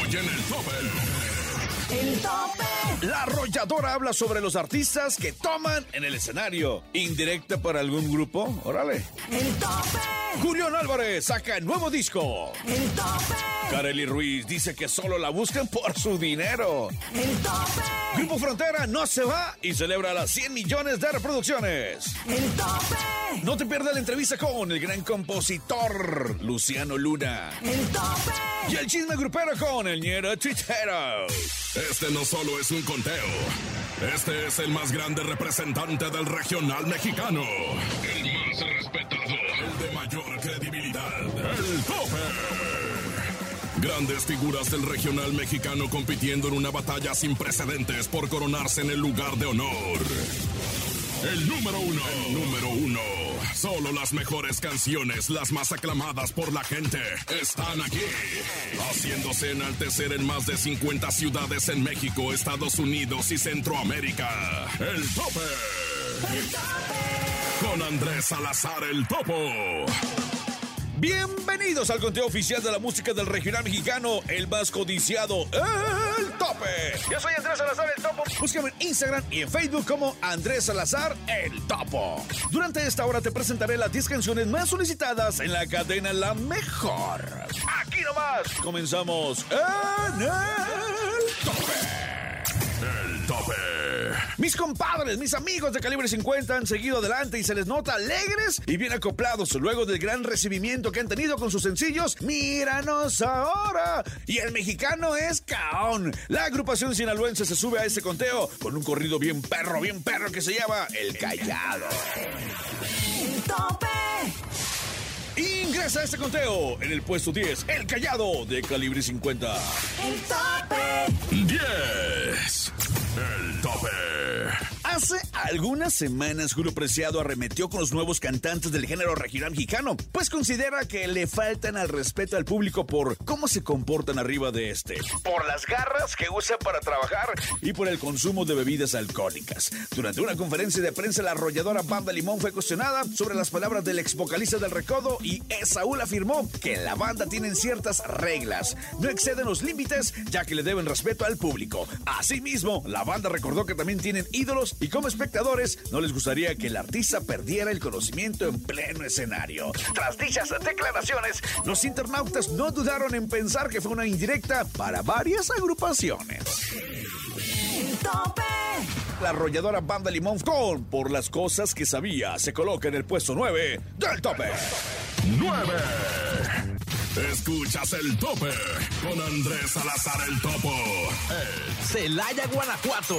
Hoy en el tope. El tope. La arrolladora habla sobre los artistas que toman en el escenario. ¿Indirecta para algún grupo? Órale. El tope. Julián Álvarez saca nuevo disco. El tope. Kareli Ruiz dice que solo la buscan por su dinero. El tope. Grupo Frontera no se va y celebra las 100 millones de reproducciones. El tope. No te pierdas la entrevista con el gran compositor Luciano Luna. El tope. Y el chisme grupero con el ñero Twittero. Este no solo es un conteo. Este es el más grande representante del regional mexicano. El más respetado. El de mayor Grandes figuras del regional mexicano compitiendo en una batalla sin precedentes por coronarse en el lugar de honor. El número uno. El número uno. Solo las mejores canciones, las más aclamadas por la gente, están aquí. Haciéndose enaltecer en más de 50 ciudades en México, Estados Unidos y Centroamérica. El tope. Con Andrés Salazar el Topo. Bienvenidos al conteo oficial de la música del regional mexicano, el más codiciado, El Tope. Yo soy Andrés Salazar, el Topo. Búscame en Instagram y en Facebook como Andrés Salazar, el Topo. Durante esta hora te presentaré las 10 canciones más solicitadas en la cadena La Mejor. Aquí nomás. Comenzamos en el Tope. El tope. Mis compadres, mis amigos de calibre 50 han seguido adelante y se les nota alegres y bien acoplados luego del gran recibimiento que han tenido con sus sencillos Míranos ahora. Y el mexicano es Caón. La agrupación sinaloense se sube a ese conteo con un corrido bien perro, bien perro que se llama El Callado. El tope. Ingresa a este conteo en el puesto 10, El Callado de calibre 50. El tope. 10. El tope. Hace algunas semanas Julio Preciado arremetió con los nuevos cantantes del género regional mexicano, pues considera que le faltan al respeto al público por cómo se comportan arriba de este, por las garras que usa para trabajar y por el consumo de bebidas alcohólicas. Durante una conferencia de prensa, la arrolladora Banda Limón fue cuestionada sobre las palabras del ex vocalista del Recodo y Esaúl afirmó que la banda tienen ciertas reglas, no exceden los límites ya que le deben respeto al público. Asimismo, la banda recordó que también tienen ídolos y como espectadores no les gustaría que el artista perdiera el conocimiento en pleno escenario. Tras dichas declaraciones, los internautas no dudaron en pensar que fue una indirecta para varias agrupaciones. El tope. La arrolladora Banda Limón con Por las cosas que sabía se coloca en el puesto 9 del tope. 9. Escuchas el tope con Andrés Salazar el Topo. El Celaya, Guanajuato.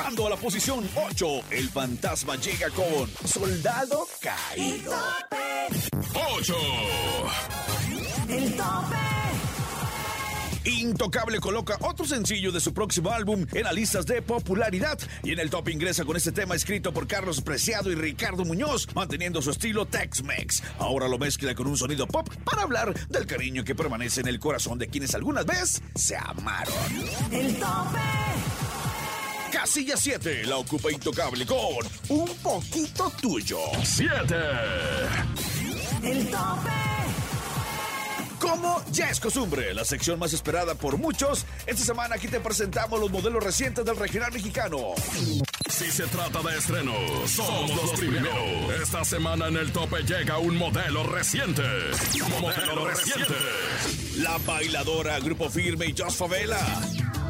Ocupando la posición 8, el fantasma llega con Soldado El Caído. tope. 8. El tope. Intocable coloca otro sencillo de su próximo álbum en las listas de popularidad y en el top ingresa con este tema escrito por Carlos Preciado y Ricardo Muñoz, manteniendo su estilo Tex-Mex. Ahora lo mezcla con un sonido pop para hablar del cariño que permanece en el corazón de quienes algunas vez se amaron. El tope. Casilla 7 la ocupa Intocable con Un poquito tuyo. 7. El tope. Como ya es costumbre, la sección más esperada por muchos, esta semana aquí te presentamos los modelos recientes del regional mexicano. Si se trata de estrenos, somos los primeros. Esta semana en el tope llega un modelo reciente. Modelo reciente. La bailadora Grupo Firme y Just Favela.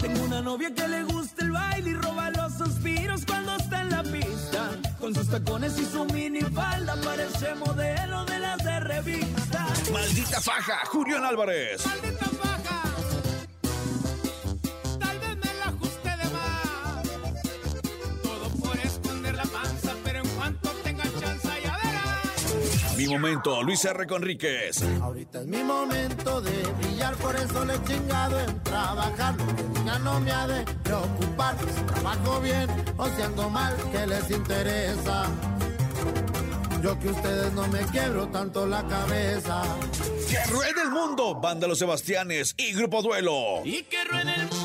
Tengo una novia que le gusta el baile y roba los suspiros cuando está en la pista. Con sus tacones y su minifalda parece modelo de las de revista. Maldita faja, Julián Álvarez. ¡Maldita faja! Momento, Luis R. Conríquez. Ahorita es mi momento de brillar, por eso le he chingado en trabajar. Lo que digan no me ha de preocupar. Si trabajo bien o si ando mal, que les interesa? Yo que ustedes no me quiebro tanto la cabeza. Que ruede el mundo, Banda Los Sebastianes y Grupo Duelo. Y que ruede el mundo,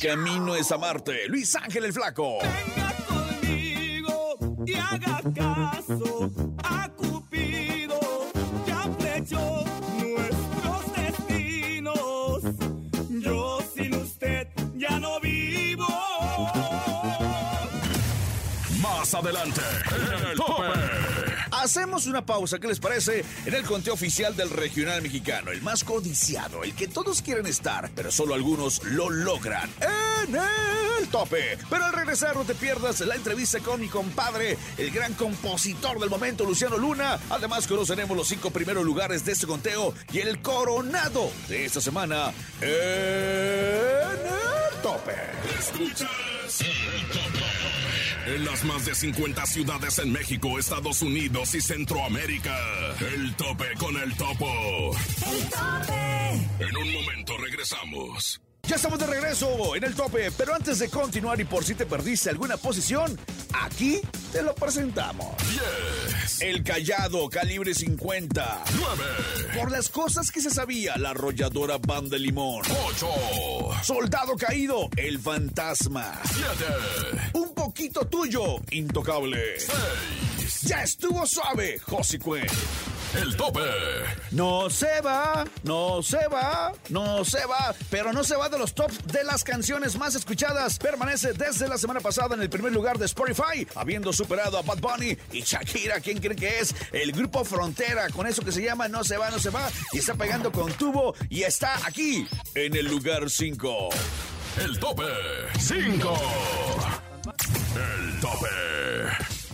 camino es amarte, Luis Ángel el Flaco. Venga conmigo y haga caso a Cupido. Ya flechó nuestros destinos. Yo sin usted ya no vivo. Más adelante, en el tope. Hacemos una pausa, ¿qué les parece? En el conteo oficial del regional mexicano, el más codiciado, el que todos quieren estar, pero solo algunos lo logran. En el tope. Pero al regresar no te pierdas la entrevista con mi compadre, el gran compositor del momento, Luciano Luna. Además conoceremos los cinco primeros lugares de este conteo y el coronado de esta semana en el tope. Escuchas el tope. En las más de 50 ciudades en México, Estados Unidos y Centroamérica. El tope con el topo. El tope. En un momento regresamos. Ya estamos de regreso en el tope, pero antes de continuar y por si te perdiste alguna posición, aquí te lo presentamos. 10, El Callado, calibre 50. 9, Por las cosas que se sabía, la arrolladora Banda Limón. 8, Soldado caído, el fantasma. 7, Un poquito tuyo, intocable. 6. Ya estuvo suave, Josicue. El tope. No se va, no se va, no se va, pero no se va de los tops de las canciones más escuchadas. Permanece desde la semana pasada en el primer lugar de Spotify, habiendo superado a Bad Bunny y Shakira, ¿quién cree que es? El grupo Frontera, con eso que se llama No se va, no se va, y está pegando con tubo y está aquí, en el lugar 5. El tope. 5. El tope.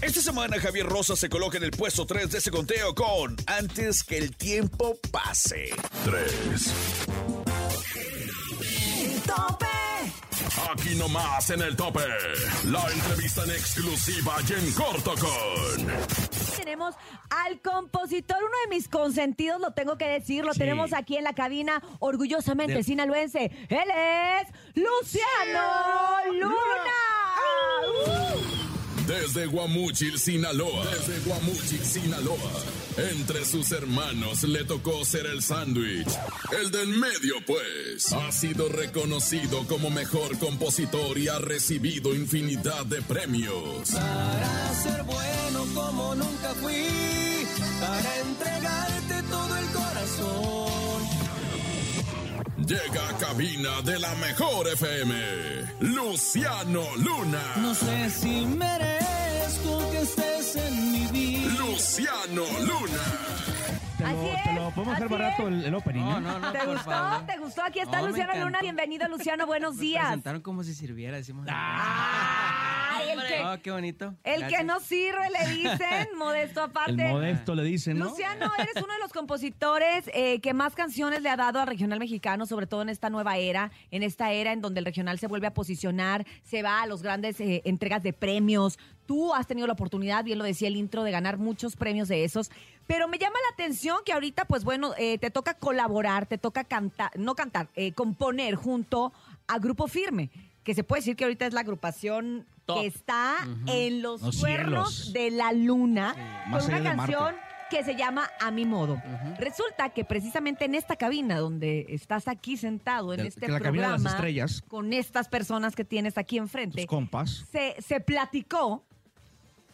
Esta semana Javier Rosa se coloca en el puesto 3 de ese conteo con Antes que el tiempo pase. 3. El tope. Aquí nomás en el tope. La entrevista en exclusiva y en corto con. Tenemos al compositor, uno de mis consentidos, lo tengo que decir, lo tenemos aquí en la cabina, orgullosamente sinaloense. Él es Luciano Luna. Desde Guamuchil, Sinaloa. Desde Guamuchil, Sinaloa. Entre sus hermanos le tocó ser el sándwich. El del medio, pues. Ha sido reconocido como mejor compositor y ha recibido infinidad de premios. Para ser bueno como nunca fui, para entregarte Llega a cabina de la mejor FM. Luciano Luna. No sé si merezco que estés en mi vida. Luciano Luna. Te lo, Así te es, lo podemos hacer barato el, el opening. No, ¿eh? no, no, ¿Te por gustó? favor. ¿Te gustó? Aquí está No, me Luciano. Luna. Bienvenido, Luciano. Buenos Me días. presentaron como si sirviera, decimos. Ay, Oh, qué bonito. el que no sirve, le dicen, modesto aparte. El modesto le dicen, ¿no? Luciano, eres uno de los compositores eh, que más canciones le ha dado al regional mexicano, sobre todo en esta nueva era, en esta era en donde el regional se vuelve a posicionar, se va a los grandes eh, entregas de premios. Tú has tenido la oportunidad, bien lo decía el intro, de ganar muchos premios de esos. Pero me llama la atención que ahorita, pues bueno, eh, te toca colaborar, te toca cantar, no cantar, eh, componer junto a Grupo Firme, que se puede decir que ahorita es la agrupación Top. que está en los, Los cuernos cielos. de la luna Más con una de Marte. canción que se llama A mi modo. Resulta que precisamente en esta cabina donde estás aquí sentado en De- este que la cabina de programa las estrellas. con estas personas que tienes aquí enfrente, Tus compas. se, se platicó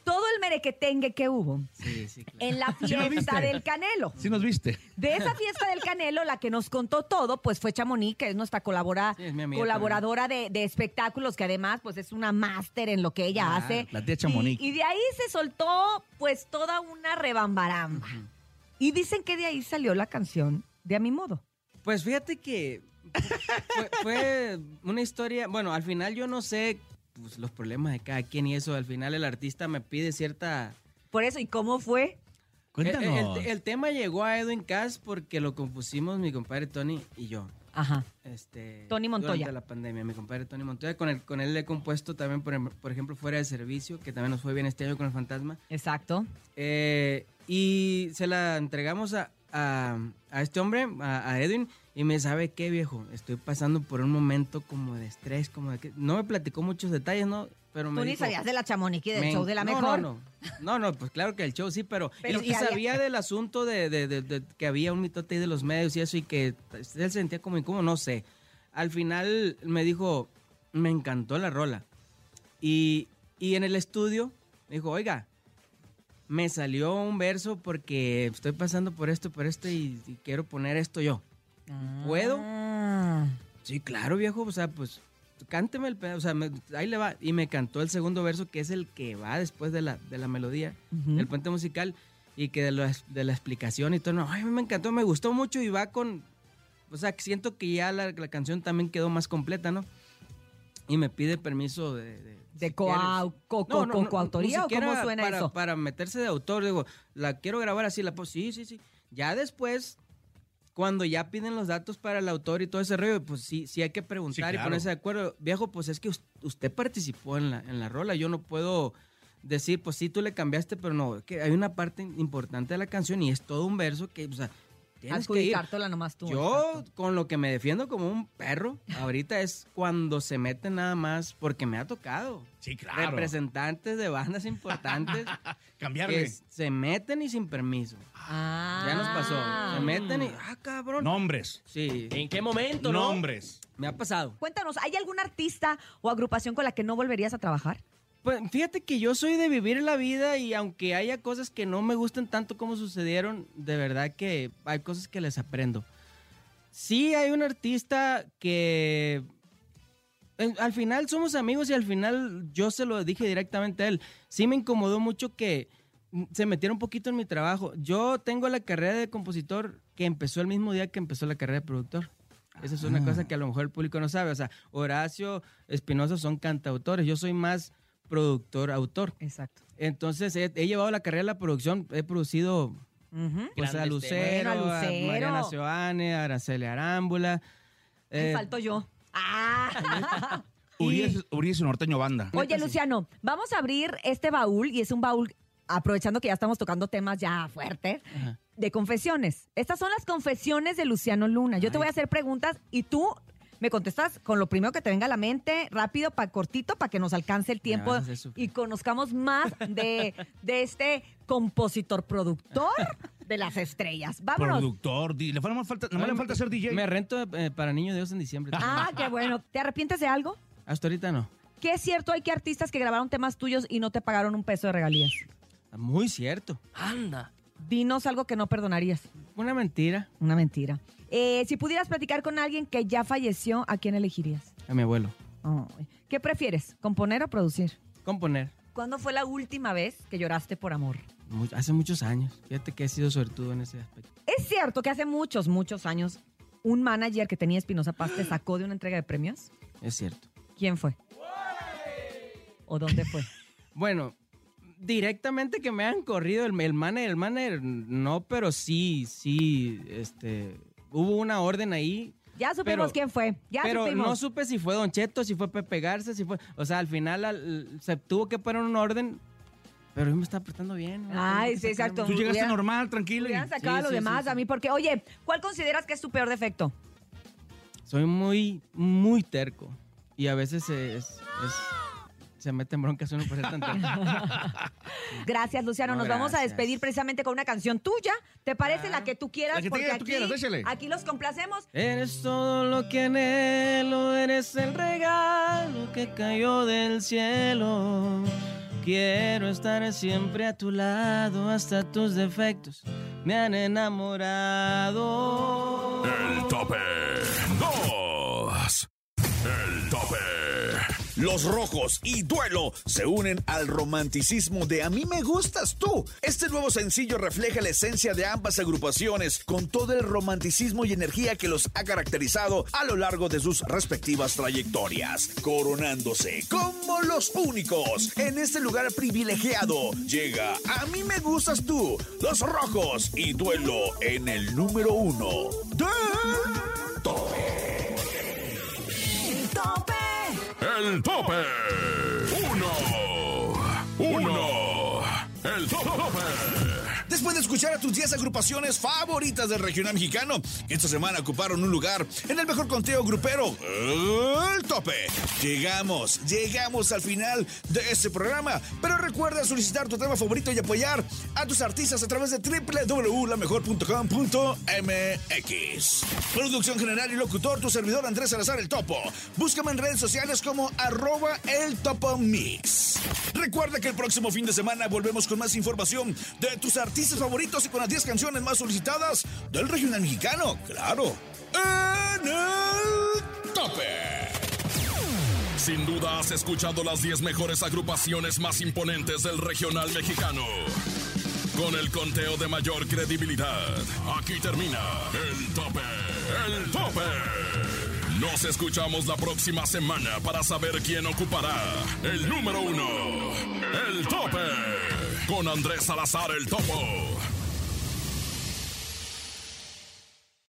todo el merequetengue que hubo Sí, sí, claro. en la ¿Sí lo fiesta del Canelo. Sí nos viste. De esa fiesta del Canelo, la que nos contó todo, pues fue Chamonix, que es nuestra colabora- Sí, es mi amiga colaboradora de, de espectáculos, que además pues es una máster en lo que ella Claro, hace. la tía Chamonix. Y, y de ahí se soltó pues toda una rebambaramba. Y dicen que de ahí salió la canción de A Mi Modo. Pues fíjate que fue, fue una historia. Bueno, al final yo no sé pues, los problemas de cada quien y eso. Al final el artista me pide cierta. Por eso, ¿y cómo fue? El, el- Cuéntanos. el tema llegó a Edwin Cass porque lo compusimos mi compadre Tony y yo. Ajá. Este, Tony Montoya. Durante la pandemia, mi compadre Tony Montoya. Con, el, con él le he compuesto también, por, em- por ejemplo, Fuera de Servicio, que también nos fue bien este año con el Fantasma. Exacto. Eh, y se la entregamos a, a- a este hombre, a, a Edwin, y me sabe qué, viejo, estoy pasando por un momento como de estrés, como de que... No me platicó muchos detalles, ¿no? Pero me Tú ni dijo, sabías de la chamoniqui del "Men- show de la no, mejor. No, no, no, no, pues claro que el show sí, pero... Pero y, y sabía del asunto de, de- de- de que había un mitote ahí de los medios y eso, y que él sentía como incómodo, no sé. Al final me dijo, me encantó la rola. Y, y en el estudio me dijo, oiga, me salió un verso porque estoy pasando por esto, por esto y, y quiero poner esto yo. ¿Puedo? Ah. Sí, claro, viejo, o sea, pues cánteme el pedazo, o sea, me- ahí le va. Y me cantó el segundo verso, que es el que va después de la, de la melodía, Ujú. el puente musical, y que de, la- de la explicación y todo, no, ay, me encantó, me gustó mucho y va con, o sea, siento que ya la, la canción también quedó más completa, ¿no? Y me pide permiso de... de- ¿De si coau- quieres. co- No, no, co- coautoría o cómo suena para, eso? Para meterse de autor, digo, la quiero grabar así, la pues sí, sí, sí. Ya después, cuando ya piden los datos para el autor y todo ese rollo, pues sí, sí hay que preguntar Sí, y ponerse de acuerdo. Viejo, pues es que us- usted participó en la, en la rola, yo no puedo decir, pues sí, tú le cambiaste, pero no, que hay una parte importante de la canción y es todo un verso que, o sea, tienes que ir. Adjudicártela nomás tú. Yo, exacto. con lo que me defiendo como un perro, ahorita es cuando se meten nada más, porque me ha tocado. Sí, claro. Representantes de bandas importantes Cambiarle. que se meten y sin permiso. Ah. Ya nos pasó. Se meten y, ah, cabrón. Nombres. Sí, ¿En qué momento, no? Nombres. me ha pasado. Cuéntanos, ¿hay algún artista o agrupación con la que no volverías a trabajar? Pues fíjate que yo soy de vivir la vida y aunque haya cosas que no me gusten tanto como sucedieron, de verdad que hay cosas que les aprendo. Sí hay un artista que al final somos amigos y al final yo se lo dije directamente a él. Sí me incomodó mucho que se metiera un poquito en mi trabajo. Yo tengo la carrera de compositor que empezó el mismo día que empezó la carrera de productor. Esa es una cosa que a lo mejor el público no sabe. O sea, Horacio Espinosa son cantautores. Yo soy más productor, autor. Exacto. Entonces he, he llevado la carrera de la producción. He producido pues, a Lucero. Bueno, a a Lucero. Mariana Seoane, a Araceli Arámbula. Me Eh, falto yo. Ah. Urias, Urias y Norteño Banda. Oye. Luciano, vamos a abrir este baúl y es un baúl, aprovechando que ya estamos tocando temas ya fuertes, Ajá. de confesiones. Estas son las confesiones de Luciano Luna. Yo te voy a hacer preguntas y tú me contestas con lo primero que te venga a la mente, rápido, pa, cortito, para que nos alcance el tiempo y conozcamos más de, de este compositor productor de las estrellas. Vámonos. Productor. Le falta, falta, nomás le falta ser DJ. Me rento eh, para Niño Dios en diciembre. Ah, qué bueno. ¿Te arrepientes de algo? Hasta ahorita no. ¿Qué es cierto? Hay que artistas que grabaron temas tuyos y no te pagaron un peso de regalías. Muy cierto. Anda. Dinos algo que no perdonarías. Una mentira Una mentira. Eh, si pudieras platicar con alguien que ya falleció, ¿a quién elegirías? a mi abuelo. ¿Qué prefieres, componer o producir? Componer. ¿Cuándo fue la última vez que lloraste por amor? Hace muchos años. Fíjate que he sido suertudo en ese aspecto. Es cierto que hace muchos, muchos años un manager que tenía Espinosa Paz te sacó de una entrega de premios. Es cierto. ¿Quién fue? ¿O dónde fue? Bueno, directamente que me han corrido el, el manager, el manager, no, pero sí, sí, este, hubo una orden ahí. Ya supimos Pero- quién fue. Ya pero supimos. no supe si fue Don Cheto, si fue Pepe Garza, si fue, o sea, al final al- se tuvo que poner un orden, pero yo me estaba portando bien. ¿no? Ay, sí, exacto. Tú llegaste normal, tranquilo. y- Hubieran sacado Sí, a los sí, demás sí, sí. a mí, porque, oye, ¿cuál consideras que es tu peor defecto? Soy muy, muy terco y a veces es, es- se meten broncas uno por ser tan. Gracias, Luciano. No, Nos vamos a gracias. despedir precisamente con una canción tuya. ¿Te parece la que tú quieras? La que Porque tú aquí, quieras, échale. aquí los complacemos. Eres todo lo que anhelo, eres el regalo que cayó del cielo. Quiero estar siempre a tu lado, hasta tus defectos me han enamorado. El tope Los rojos y duelo se unen al romanticismo de A mí me gustas tú. Este nuevo sencillo refleja la esencia de ambas agrupaciones con todo el romanticismo y energía que los ha caracterizado a lo largo de sus respectivas trayectorias, coronándose como los únicos en este lugar privilegiado. Llega A mí me gustas tú, los rojos y duelo en el número uno el tope. Escuchar a tus 10 agrupaciones favoritas del regional mexicano, esta semana ocuparon un lugar en el mejor conteo grupero, el tope. Llegamos, llegamos al final de este programa, pero recuerda solicitar tu tema favorito y apoyar a tus artistas a través de www.lamejor.com.mx. Producción general y locutor, tu servidor Andrés Salazar el Topo. Búscame en redes sociales como arroba el Topo Mix. Recuerda que el próximo fin de semana volvemos con más información de tus artistas y con las 10 canciones más solicitadas del regional mexicano, claro. En el tope. Sin duda has escuchado las 10 mejores agrupaciones más imponentes del regional mexicano. Con el conteo de mayor credibilidad, aquí termina el tope, el tope. Nos escuchamos la próxima semana para saber quién ocupará el número uno, el tope, con Andrés Salazar el Topo.